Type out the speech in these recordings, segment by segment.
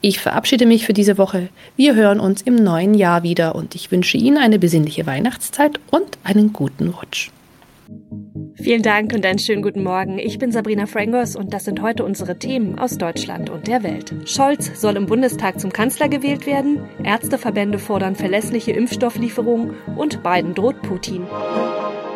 Ich verabschiede mich für diese Woche. Wir hören uns im neuen Jahr wieder und ich wünsche Ihnen eine besinnliche Weihnachtszeit und einen guten Rutsch. Vielen Dank und einen schönen guten Morgen. Ich bin Sabrina Frangos und das sind heute unsere Themen aus Deutschland und der Welt. Scholz soll im Bundestag zum Kanzler gewählt werden, Ärzteverbände fordern verlässliche Impfstofflieferungen und Biden droht Putin.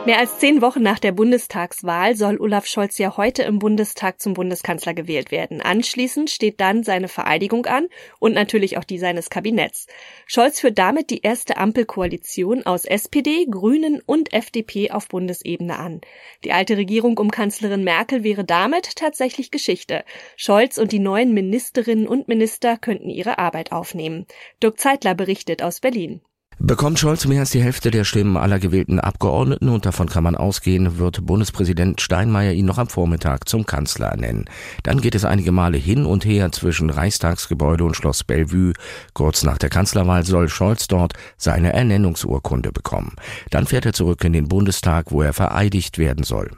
Mehr als zehn Wochen nach der Bundestagswahl soll Olaf Scholz ja heute im Bundestag zum Bundeskanzler gewählt werden. Anschließend steht dann seine Vereidigung an und natürlich auch die seines Kabinetts. Scholz führt damit die erste Ampelkoalition aus SPD, Grünen und FDP auf Bundesebene an. Die alte Regierung um Kanzlerin Merkel wäre damit tatsächlich Geschichte. Scholz und die neuen Ministerinnen und Minister könnten ihre Arbeit aufnehmen. Dirk Zeitler berichtet aus Berlin. Bekommt Scholz mehr als die Hälfte der Stimmen aller gewählten Abgeordneten und davon kann man ausgehen, wird Bundespräsident Steinmeier ihn noch am Vormittag zum Kanzler ernennen. Dann geht es einige Male hin und her zwischen Reichstagsgebäude und Schloss Bellevue. Kurz nach der Kanzlerwahl soll Scholz dort seine Ernennungsurkunde bekommen. Dann fährt er zurück in den Bundestag, wo er vereidigt werden soll.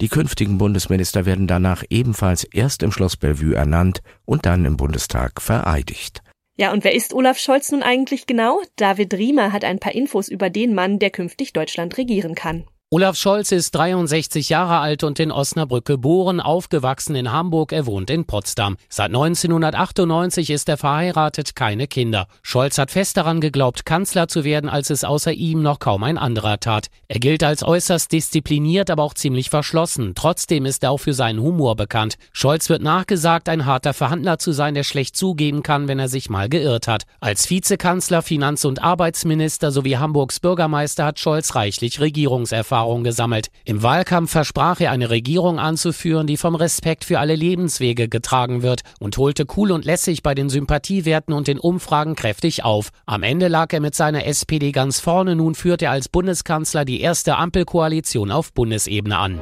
Die künftigen Bundesminister werden danach ebenfalls erst im Schloss Bellevue ernannt und dann im Bundestag vereidigt. Ja, und wer ist Olaf Scholz nun eigentlich genau? David Riemer hat ein paar Infos über den Mann, der künftig Deutschland regieren kann. Olaf Scholz ist 63 Jahre alt und in Osnabrück geboren, aufgewachsen in Hamburg, er wohnt in Potsdam. Seit 1998 ist er verheiratet, keine Kinder. Scholz hat fest daran geglaubt, Kanzler zu werden, als es außer ihm noch kaum ein anderer tat. Er gilt als äußerst diszipliniert, aber auch ziemlich verschlossen. Trotzdem ist er auch für seinen Humor bekannt. Scholz wird nachgesagt, ein harter Verhandler zu sein, der schlecht zugeben kann, wenn er sich mal geirrt hat. Als Vizekanzler, Finanz- und Arbeitsminister sowie Hamburgs Bürgermeister hat Scholz reichlich Regierungserfahrung. Erfahrung gesammelt. Im Wahlkampf versprach er eine Regierung anzuführen, die vom Respekt für alle Lebenswege getragen wird und holte cool und lässig bei den Sympathiewerten und den Umfragen kräftig auf. Am Ende lag er mit seiner SPD ganz vorne, nun führt er als Bundeskanzler die erste Ampelkoalition auf Bundesebene an.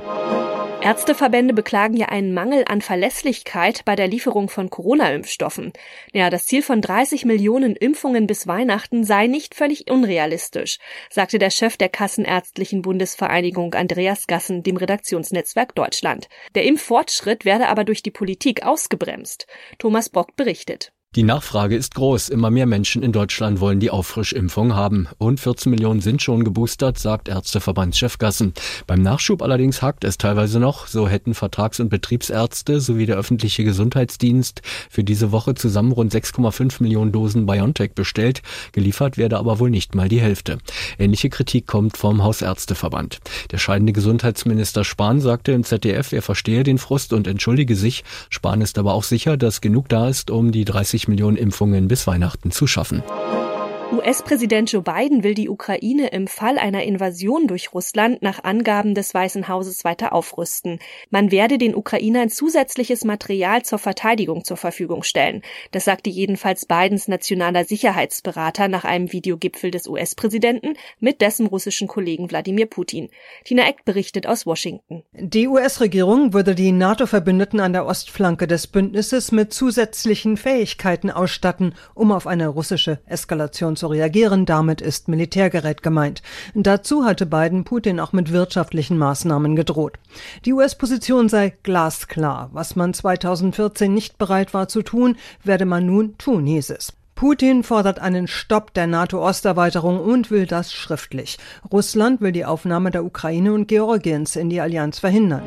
Ärzteverbände beklagen ja einen Mangel an Verlässlichkeit bei der Lieferung von Corona-Impfstoffen. Ja, das Ziel von 30 Millionen Impfungen bis Weihnachten sei nicht völlig unrealistisch, sagte der Chef der Kassenärztlichen Bundesvereinigung Andreas Gassen dem Redaktionsnetzwerk Deutschland. Der Impffortschritt werde aber durch die Politik ausgebremst. Thomas Brock berichtet. Die Nachfrage ist groß. Immer mehr Menschen in Deutschland wollen die Auffrischimpfung haben. Rund 14 Millionen sind schon geboostert, sagt Ärzteverbandschef Gassen. Beim Nachschub allerdings hakt es teilweise noch. So hätten Vertrags- und Betriebsärzte sowie der öffentliche Gesundheitsdienst für diese Woche zusammen rund 6,5 Millionen Dosen BioNTech bestellt. Geliefert werde aber wohl nicht mal die Hälfte. Ähnliche Kritik kommt vom Hausärzteverband. Der scheidende Gesundheitsminister Spahn sagte im ZDF, er verstehe den Frust und entschuldige sich. Spahn ist aber auch sicher, dass genug da ist, um die 30 50 Millionen Impfungen bis Weihnachten zu schaffen. US-Präsident Joe Biden will die Ukraine im Fall einer Invasion durch Russland nach Angaben des Weißen Hauses weiter aufrüsten. Man werde den Ukrainern zusätzliches Material zur Verteidigung zur Verfügung stellen. Das sagte jedenfalls Bidens nationaler Sicherheitsberater nach einem Videogipfel des US-Präsidenten mit dessen russischen Kollegen Wladimir Putin. Tina Eck berichtet aus Washington. Die US-Regierung würde die NATO-Verbündeten an der Ostflanke des Bündnisses mit zusätzlichen Fähigkeiten ausstatten, um auf eine russische Eskalation zu reagieren. Damit ist Militärgerät gemeint. Dazu hatte Biden Putin auch mit wirtschaftlichen Maßnahmen gedroht. Die US-Position sei glasklar. Was man 2014 nicht bereit war zu tun, werde man nun tun, hieß es. Putin fordert einen Stopp der NATO-Osterweiterung und will das schriftlich. Russland will die Aufnahme der Ukraine und Georgiens in die Allianz verhindern.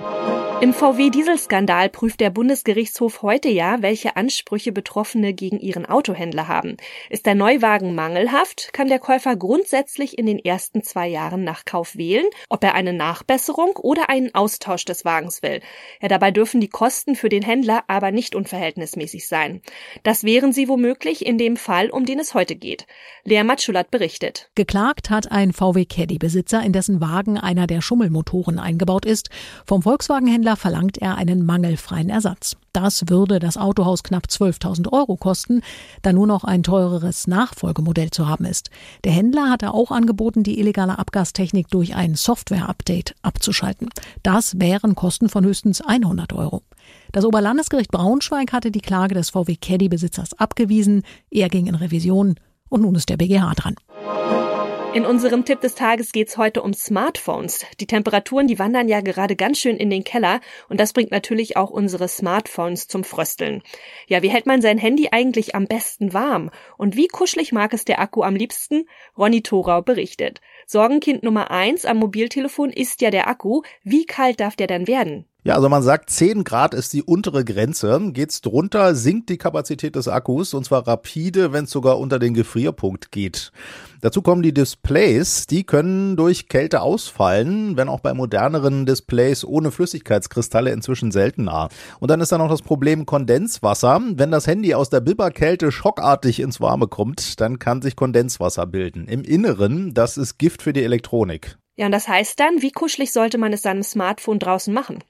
Im VW-Dieselskandal prüft der Bundesgerichtshof heute ja, welche Ansprüche Betroffene gegen ihren Autohändler haben. Ist der Neuwagen mangelhaft, kann der Käufer grundsätzlich in den ersten zwei Jahren nach Kauf wählen, ob er eine Nachbesserung oder einen Austausch des Wagens will. Ja, dabei dürfen die Kosten für den Händler aber nicht unverhältnismäßig sein. Das wären sie womöglich in dem Fall, um den es heute geht. Lea Matschulat berichtet. Geklagt hat ein VW Caddy-Besitzer, in dessen Wagen einer der Schummelmotoren eingebaut ist. Vom Volkswagen-Händler Händler verlangt er einen mangelfreien Ersatz. Das würde das Autohaus knapp 12.000 Euro kosten, da nur noch ein teureres Nachfolgemodell zu haben ist. Der Händler hatte auch angeboten, die illegale Abgastechnik durch ein Software-Update abzuschalten. Das wären Kosten von höchstens 100 Euro. Das Oberlandesgericht Braunschweig hatte die Klage des VW Caddy-Besitzers abgewiesen. Er ging in Revision und nun ist der BGH dran. In unserem Tipp des Tages geht's heute um Smartphones. Die Temperaturen, die wandern ja gerade ganz schön in den Keller und das bringt natürlich auch unsere Smartphones zum Frösteln. Ja, wie hält man sein Handy eigentlich am besten warm? Und wie kuschelig mag es der Akku am liebsten? Ronny Thorau berichtet. Sorgenkind Nummer eins am Mobiltelefon ist ja der Akku. Wie kalt darf der dann werden? Ja, also man sagt, 10 Grad ist die untere Grenze. Geht's drunter, sinkt die Kapazität des Akkus und zwar rapide, wenn es sogar unter den Gefrierpunkt geht. Dazu kommen die Displays, die können durch Kälte ausfallen, wenn auch bei moderneren Displays ohne Flüssigkeitskristalle inzwischen seltener. Und dann ist da noch das Problem Kondenswasser. Wenn das Handy aus der Bibberkälte schockartig ins Warme kommt, dann kann sich Kondenswasser bilden. Im Inneren, das ist Gift für die Elektronik. Ja, und das heißt dann, wie kuschelig sollte man es seinem Smartphone draußen machen?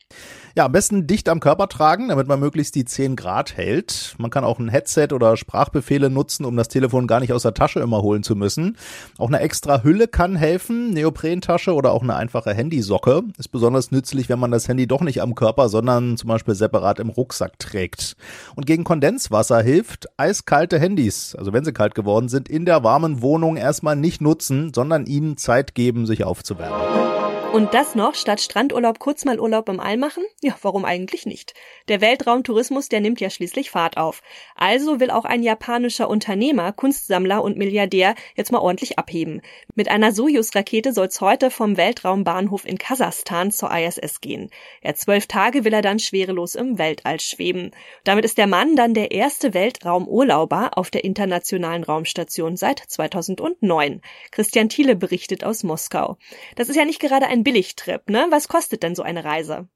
Ja, am besten dicht am Körper tragen, damit man möglichst die 10 Grad hält. Man kann auch ein Headset oder Sprachbefehle nutzen, um das Telefon gar nicht aus der Tasche immer holen zu müssen. Auch eine extra Hülle kann helfen, Neoprentasche oder auch eine einfache Handysocke. Ist besonders nützlich, wenn man das Handy doch nicht am Körper, sondern zum Beispiel separat im Rucksack trägt. Und gegen Kondenswasser hilft eiskalte Handys, also wenn sie kalt geworden sind, in der warmen Wohnung erstmal nicht nutzen, sondern ihnen Zeit geben, sich aufzuwärmen. battle. Und das noch statt Strandurlaub kurz mal Urlaub im All machen? Ja, warum eigentlich nicht? Der Weltraumtourismus, der nimmt ja schließlich Fahrt auf. Also will auch ein japanischer Unternehmer, Kunstsammler und Milliardär jetzt mal ordentlich abheben. Mit einer Soyuz-Rakete soll's heute vom Weltraumbahnhof in Kasachstan zur ISS gehen. Ja, zwölf Tage will er dann schwerelos im Weltall schweben. Damit ist der Mann dann der erste Weltraumurlauber auf der internationalen Raumstation seit 2009. Christian Thiele berichtet aus Moskau. Das ist ja nicht gerade ein Billigtrip, ne? Was kostet denn so eine Reise?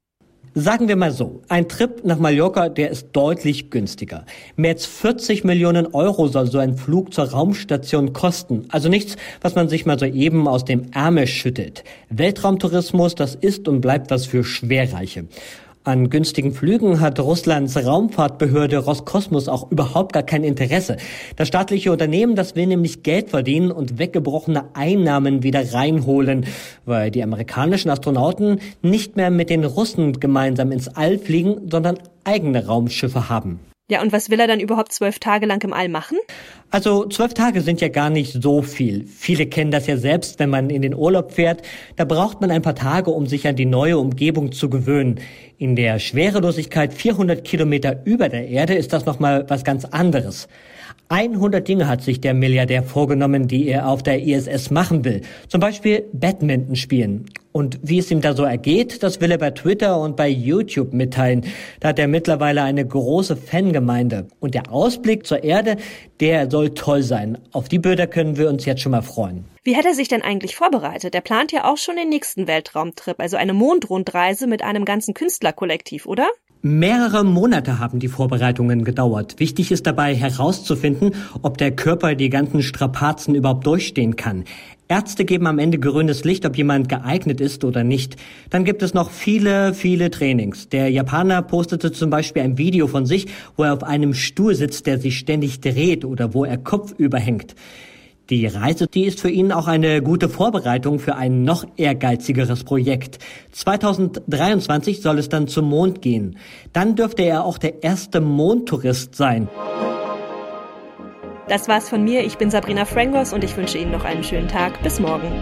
Sagen wir mal so, ein Trip nach Mallorca, der ist deutlich günstiger. Mehr als 40 Millionen Euro soll so ein Flug zur Raumstation kosten. Also nichts, was man sich mal so eben aus dem Ärmel schüttelt. Weltraumtourismus, das ist und bleibt was für Schwerreiche. An günstigen Flügen hat Russlands Raumfahrtbehörde Roskosmos auch überhaupt gar kein Interesse. Das staatliche Unternehmen, das will nämlich Geld verdienen und weggebrochene Einnahmen wieder reinholen, weil die amerikanischen Astronauten nicht mehr mit den Russen gemeinsam ins All fliegen, sondern eigene Raumschiffe haben. Ja, und was will er dann überhaupt zwölf Tage lang im All machen? Also zwölf Tage sind ja gar nicht so viel. Viele kennen das ja selbst, wenn man in den Urlaub fährt. Da braucht man ein paar Tage, um sich an die neue Umgebung zu gewöhnen. In der Schwerelosigkeit 400 Kilometer über der Erde ist das nochmal was ganz anderes. 100 Dinge hat sich der Milliardär vorgenommen, die er auf der ISS machen will. Zum Beispiel Badminton spielen. Und wie es ihm da so ergeht, das will er bei Twitter und bei YouTube mitteilen. Da hat er mittlerweile eine große Fangemeinde. Und der Ausblick zur Erde, der soll toll sein. Auf die Bilder können wir uns jetzt schon mal freuen. Wie hat er sich denn eigentlich vorbereitet? Er plant ja auch schon den nächsten Weltraumtrip, also eine Mondrundreise mit einem ganzen Künstlerkollektiv, oder? Mehrere Monate haben die Vorbereitungen gedauert. Wichtig ist dabei herauszufinden, ob der Körper die ganzen Strapazen überhaupt durchstehen kann. Ärzte geben am Ende grünes Licht, ob jemand geeignet ist oder nicht. Dann gibt es noch viele, viele Trainings. Der Japaner postete zum Beispiel ein Video von sich, wo er auf einem Stuhl sitzt, der sich ständig dreht oder wo er kopfüber hängt. Die Reise, die ist für ihn auch eine gute Vorbereitung für ein noch ehrgeizigeres Projekt. 2023 soll es dann zum Mond gehen. Dann dürfte er auch der erste Mondtourist sein. Das war's von mir. Ich bin Sabrina Frangos und ich wünsche Ihnen noch einen schönen Tag. Bis morgen.